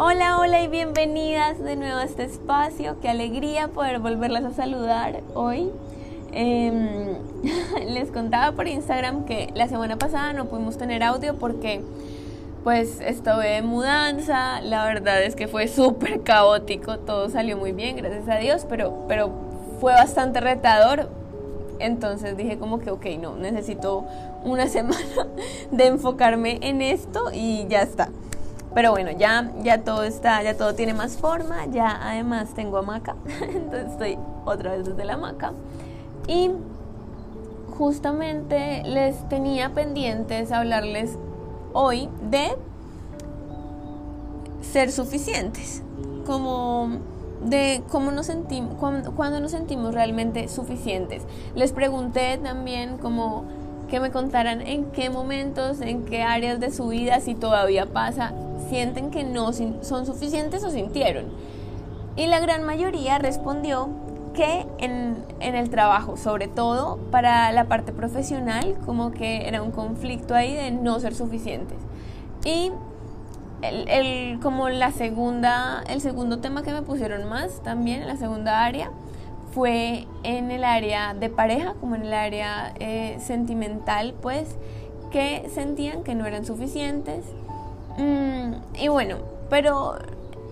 Hola, hola y bienvenidas de nuevo a este espacio. Qué alegría poder volverlas a saludar hoy. Em, les contaba por Instagram que la semana pasada no pudimos tener audio porque pues estuve en mudanza, la verdad es que fue súper caótico, todo salió muy bien, gracias a Dios, pero, pero fue bastante retador, entonces dije como que, ok, no, necesito una semana de enfocarme en esto y ya está. Pero bueno, ya, ya todo está, ya todo tiene más forma, ya además tengo hamaca, entonces estoy otra vez desde la hamaca. Y justamente les tenía pendientes hablarles hoy de ser suficientes, como de cómo nos sentimos, cuando, nos sentimos realmente suficientes. Les pregunté también como que me contaran en qué momentos, en qué áreas de su vida, si todavía pasa, sienten que no son suficientes o sintieron. Y la gran mayoría respondió que en, el trabajo, sobre todo para la parte profesional, como que era un conflicto ahí de no ser suficientes. Y el, como la segunda, el segundo tema que me pusieron más también, en la segunda área, fue en el área de pareja, como en el área eh, sentimental, pues, que sentían que no eran suficientes. Mm, y bueno, pero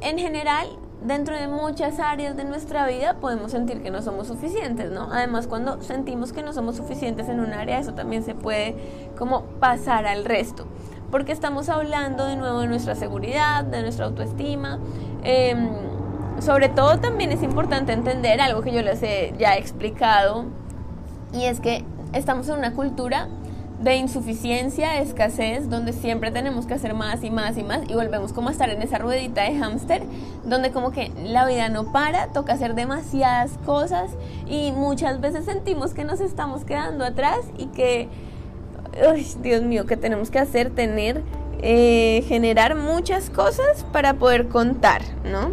en general, dentro de muchas áreas de nuestra vida podemos sentir que no somos suficientes, ¿no? Además, cuando sentimos que no somos suficientes en un área, eso también se puede como pasar al resto porque estamos hablando de nuevo de nuestra seguridad, de nuestra autoestima. Em, sobre todo también es importante entender algo que yo les he ya explicado, y es que estamos en una cultura de insuficiencia, escasez, donde siempre tenemos que hacer más y más y más y volvemos como a estar en esa ruedita de hámster, donde como que la vida no para, toca hacer demasiadas cosas y muchas veces sentimos que nos estamos quedando atrás y que Dios mío, que tenemos que hacer, tener, eh, generar muchas cosas para poder contar, ¿no?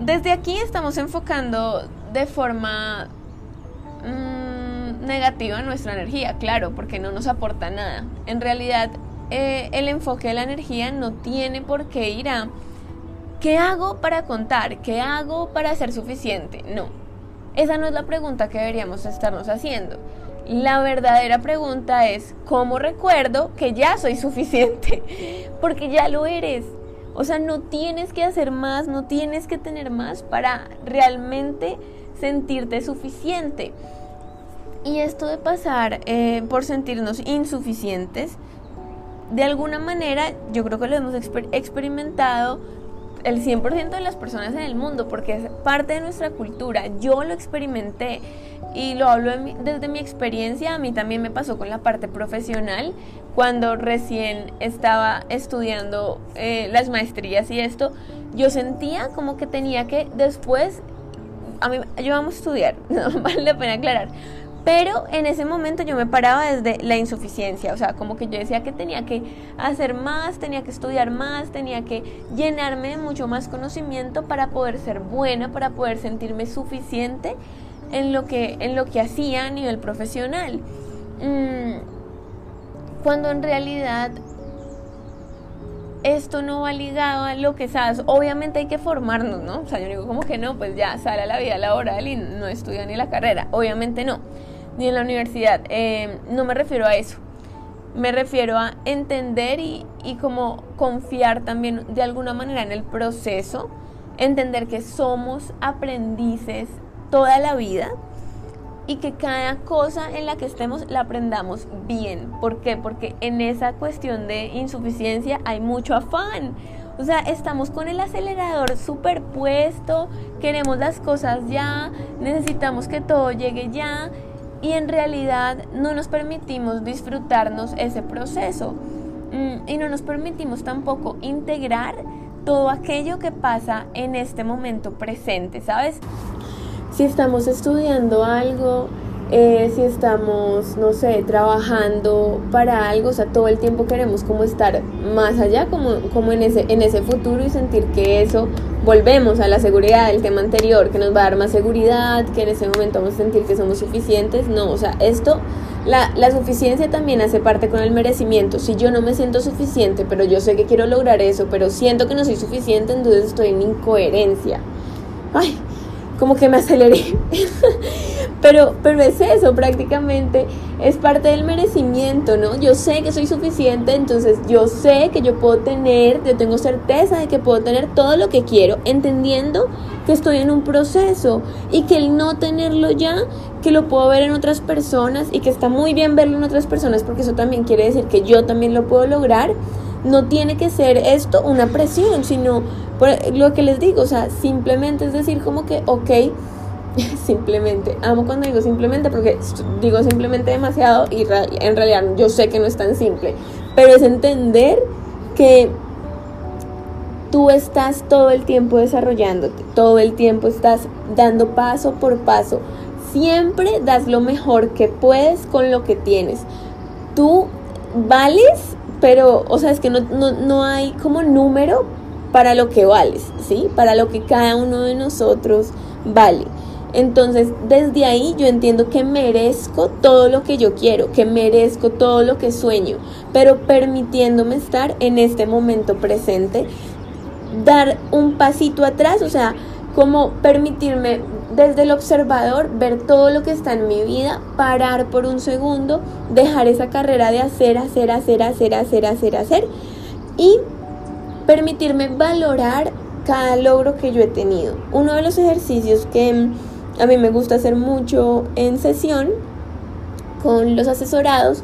Desde aquí estamos enfocando de forma negativa nuestra energía, claro, porque no nos aporta nada. En realidad, eh, el enfoque de la energía no tiene por qué ir a ¿qué hago para contar? ¿Qué hago para ser suficiente? No, esa no es la pregunta que deberíamos estarnos haciendo. La verdadera pregunta es, ¿cómo recuerdo que ya soy suficiente? Porque ya lo eres. O sea, no tienes que hacer más, no tienes que tener más para realmente sentirte suficiente. Y esto de pasar eh, por sentirnos insuficientes, de alguna manera yo creo que lo hemos experimentado el 100% de las personas en el mundo, porque es parte de nuestra cultura. Yo lo experimenté y lo hablo desde mi experiencia. A mí también me pasó con la parte profesional, cuando recién estaba estudiando eh, las maestrías y esto, yo sentía como que tenía que después, a mí, yo vamos a estudiar, vale la pena aclarar, pero en ese momento yo me paraba desde la insuficiencia, o sea, como que yo decía que tenía que hacer más, tenía que estudiar más, tenía que llenarme de mucho más conocimiento para poder ser buena, para poder sentirme suficiente en lo que, en lo que hacía a nivel profesional. Mm, cuando en realidad esto no va ligado a lo que sabes. Obviamente hay que formarnos, ¿no? O sea, yo digo como que no, pues ya sale a la vida laboral y no estudia ni la carrera. Obviamente no ni en la universidad. Eh, no me refiero a eso. Me refiero a entender y, y como confiar también de alguna manera en el proceso, entender que somos aprendices toda la vida y que cada cosa en la que estemos la aprendamos bien. ¿Por qué? Porque en esa cuestión de insuficiencia hay mucho afán. O sea, estamos con el acelerador superpuesto, queremos las cosas ya, necesitamos que todo llegue ya y en realidad no nos permitimos disfrutarnos ese proceso mm, y no nos permitimos tampoco integrar todo aquello que pasa en este momento presente, ¿sabes? Si estamos estudiando algo eh, si estamos, no sé, trabajando para algo, o sea, todo el tiempo queremos como estar más allá, como, como en, ese, en ese futuro y sentir que eso, volvemos a la seguridad del tema anterior, que nos va a dar más seguridad, que en ese momento vamos a sentir que somos suficientes, no, o sea, esto, la, la suficiencia también hace parte con el merecimiento, si yo no me siento suficiente, pero yo sé que quiero lograr eso, pero siento que no soy suficiente, entonces estoy en incoherencia. Ay, como que me aceleré. pero, pero es eso, prácticamente es parte del merecimiento, ¿no? Yo sé que soy suficiente, entonces yo sé que yo puedo tener, yo tengo certeza de que puedo tener todo lo que quiero, entendiendo que estoy en un proceso y que el no tenerlo ya, que lo puedo ver en otras personas y que está muy bien verlo en otras personas porque eso también quiere decir que yo también lo puedo lograr. No tiene que ser esto una presión, sino por lo que les digo, o sea, simplemente es decir como que, ok, simplemente, amo cuando digo simplemente porque digo simplemente demasiado y en realidad yo sé que no es tan simple, pero es entender que tú estás todo el tiempo desarrollándote, todo el tiempo estás dando paso por paso, siempre das lo mejor que puedes con lo que tienes. Tú vales, pero, o sea, es que no, no, no hay como número para lo que vales, ¿sí? Para lo que cada uno de nosotros vale. Entonces, desde ahí yo entiendo que merezco todo lo que yo quiero, que merezco todo lo que sueño, pero permitiéndome estar en este momento presente, dar un pasito atrás, o sea, como permitirme desde el observador ver todo lo que está en mi vida, parar por un segundo, dejar esa carrera de hacer, hacer, hacer, hacer, hacer, hacer, hacer y permitirme valorar cada logro que yo he tenido. Uno de los ejercicios que a mí me gusta hacer mucho en sesión con los asesorados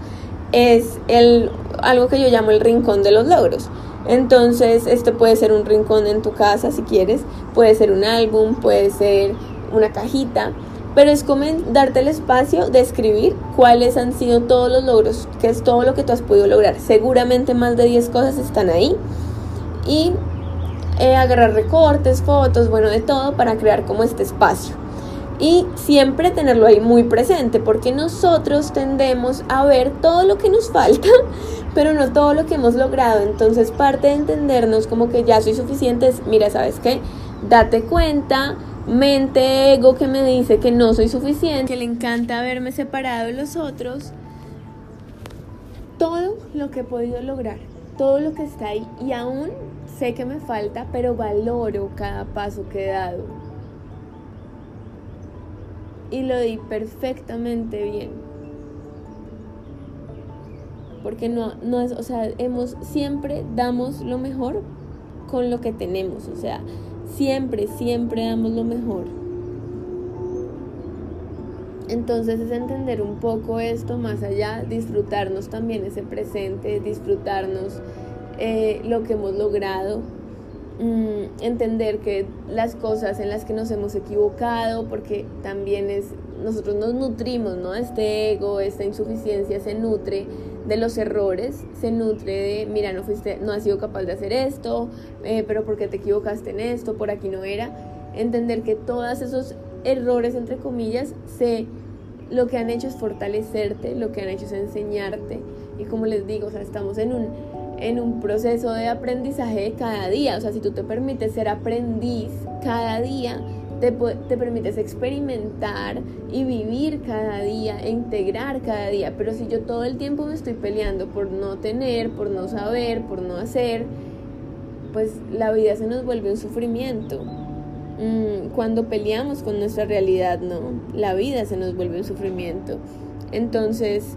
es el, algo que yo llamo el rincón de los logros. Entonces, este puede ser un rincón en tu casa si quieres, puede ser un álbum, puede ser una cajita, pero es como darte el espacio de escribir cuáles han sido todos los logros, que es todo lo que tú has podido lograr. Seguramente más de 10 cosas están ahí y eh, agarrar recortes, fotos, bueno, de todo para crear como este espacio. Y siempre tenerlo ahí muy presente, porque nosotros tendemos a ver todo lo que nos falta, pero no todo lo que hemos logrado. Entonces parte de entendernos como que ya soy suficiente es, mira, ¿sabes qué? Date cuenta, mente, ego que me dice que no soy suficiente, que le encanta verme separado de los otros, todo lo que he podido lograr, todo lo que está ahí y aún sé que me falta, pero valoro cada paso que he dado. Y lo di perfectamente bien. Porque no, no es, o sea, hemos, siempre damos lo mejor con lo que tenemos. O sea, siempre, siempre damos lo mejor. Entonces es entender un poco esto más allá, disfrutarnos también ese presente, disfrutarnos eh, lo que hemos logrado, mm, entender que las cosas en las que nos hemos equivocado, porque también es, nosotros nos nutrimos, ¿no? Este ego, esta insuficiencia se nutre de los errores, se nutre de, mira, no fuiste, no has sido capaz de hacer esto, eh, pero porque te equivocaste en esto, por aquí no era. Entender que todos esos errores, entre comillas, se, lo que han hecho es fortalecerte, lo que han hecho es enseñarte. Y como les digo, o sea, estamos en un en un proceso de aprendizaje de cada día. O sea, si tú te permites ser aprendiz cada día, te, te, permites experimentar y vivir cada día, e integrar cada día. Pero si yo todo el tiempo me estoy peleando por no tener, por no saber, por no hacer, pues la vida se nos vuelve un sufrimiento. Mm, cuando peleamos con nuestra realidad, no, la vida se nos vuelve un sufrimiento. Entonces,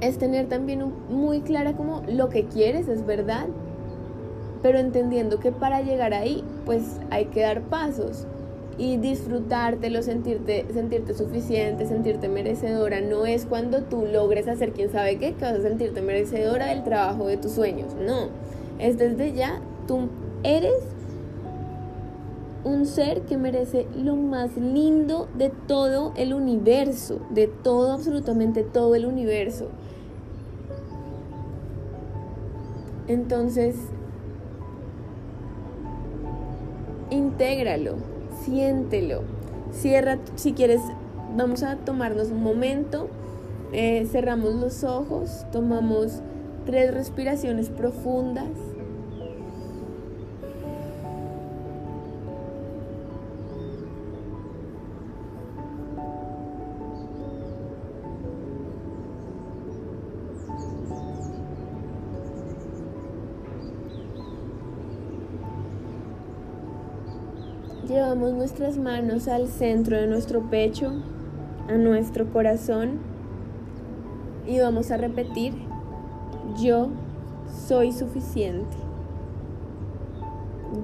es tener también muy clara como lo que quieres, es verdad, pero entendiendo que para llegar ahí, pues hay que dar pasos y disfrutártelo, sentirte, sentirte suficiente, sentirte merecedora. No es cuando tú logres hacer quién sabe qué, que vas a sentirte merecedora del trabajo de tus sueños. No, es desde ya, tú eres un ser que merece lo más lindo de todo el universo, de todo, absolutamente todo el universo. Entonces, intégralo, siéntelo. Cierra, si quieres, vamos a tomarnos un momento, eh, cerramos los ojos, tomamos tres respiraciones profundas. Llevamos nuestras manos al centro de nuestro pecho, a nuestro corazón y vamos a repetir, yo soy suficiente.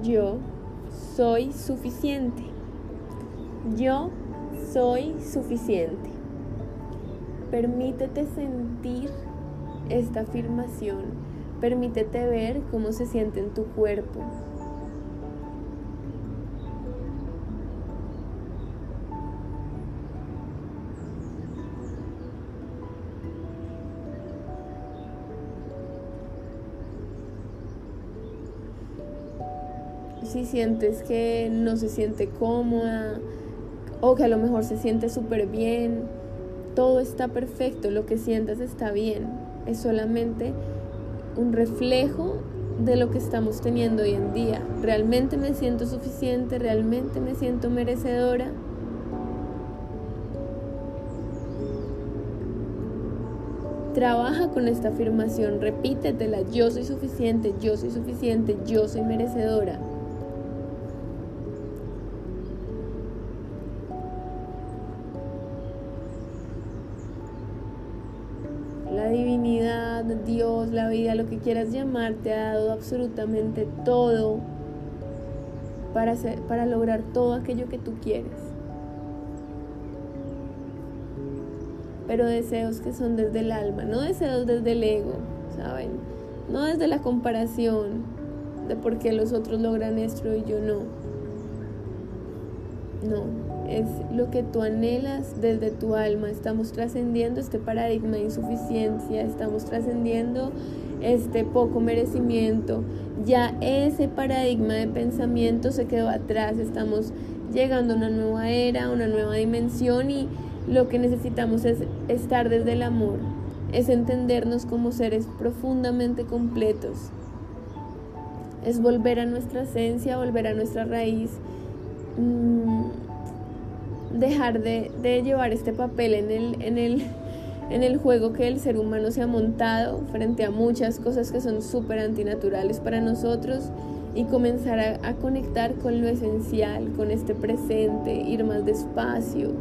Yo soy suficiente. Yo soy suficiente. Permítete sentir esta afirmación. Permítete ver cómo se siente en tu cuerpo. Si sientes que no se siente cómoda o que a lo mejor se siente súper bien, todo está perfecto, lo que sientas está bien, es solamente un reflejo de lo que estamos teniendo hoy en día. ¿Realmente me siento suficiente? ¿Realmente me siento merecedora? Trabaja con esta afirmación, repítetela, yo soy suficiente, yo soy suficiente, yo soy merecedora. Quieras llamar, te ha dado absolutamente todo para, para lograr todo aquello que tú quieres. Pero deseos que son desde el alma, no deseos desde el ego, ¿saben? No desde la comparación de por qué los otros logran esto y yo no. No, es lo que tú anhelas desde tu alma. Estamos trascendiendo este paradigma de insuficiencia, estamos trascendiendo este poco merecimiento. Ya ese paradigma de pensamiento se quedó atrás, estamos llegando a una nueva era, una nueva dimensión y lo que necesitamos es estar desde el amor, es entendernos como seres profundamente completos, es volver a nuestra esencia, volver a nuestra raíz. Mm, dejar de, llevar este papel en el, en, el, en el juego que el ser humano se ha montado frente a muchas cosas que son súper antinaturales para nosotros y comenzar a, conectar con lo esencial, con este presente, ir más despacio.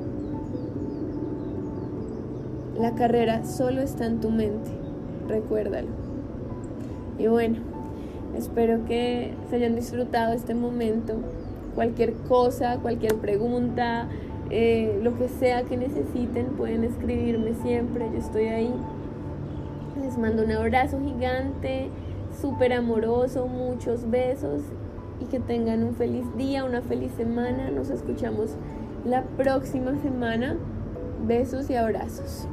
La carrera solo está en tu mente, recuérdalo. Y bueno, espero que se hayan disfrutado este momento. Cualquier cosa, cualquier pregunta, eh, lo que sea que necesiten, pueden escribirme siempre, yo estoy ahí. Les mando un abrazo gigante, súper amoroso, muchos besos y que tengan un feliz día, una feliz semana. Nos escuchamos la próxima semana. Besos y abrazos.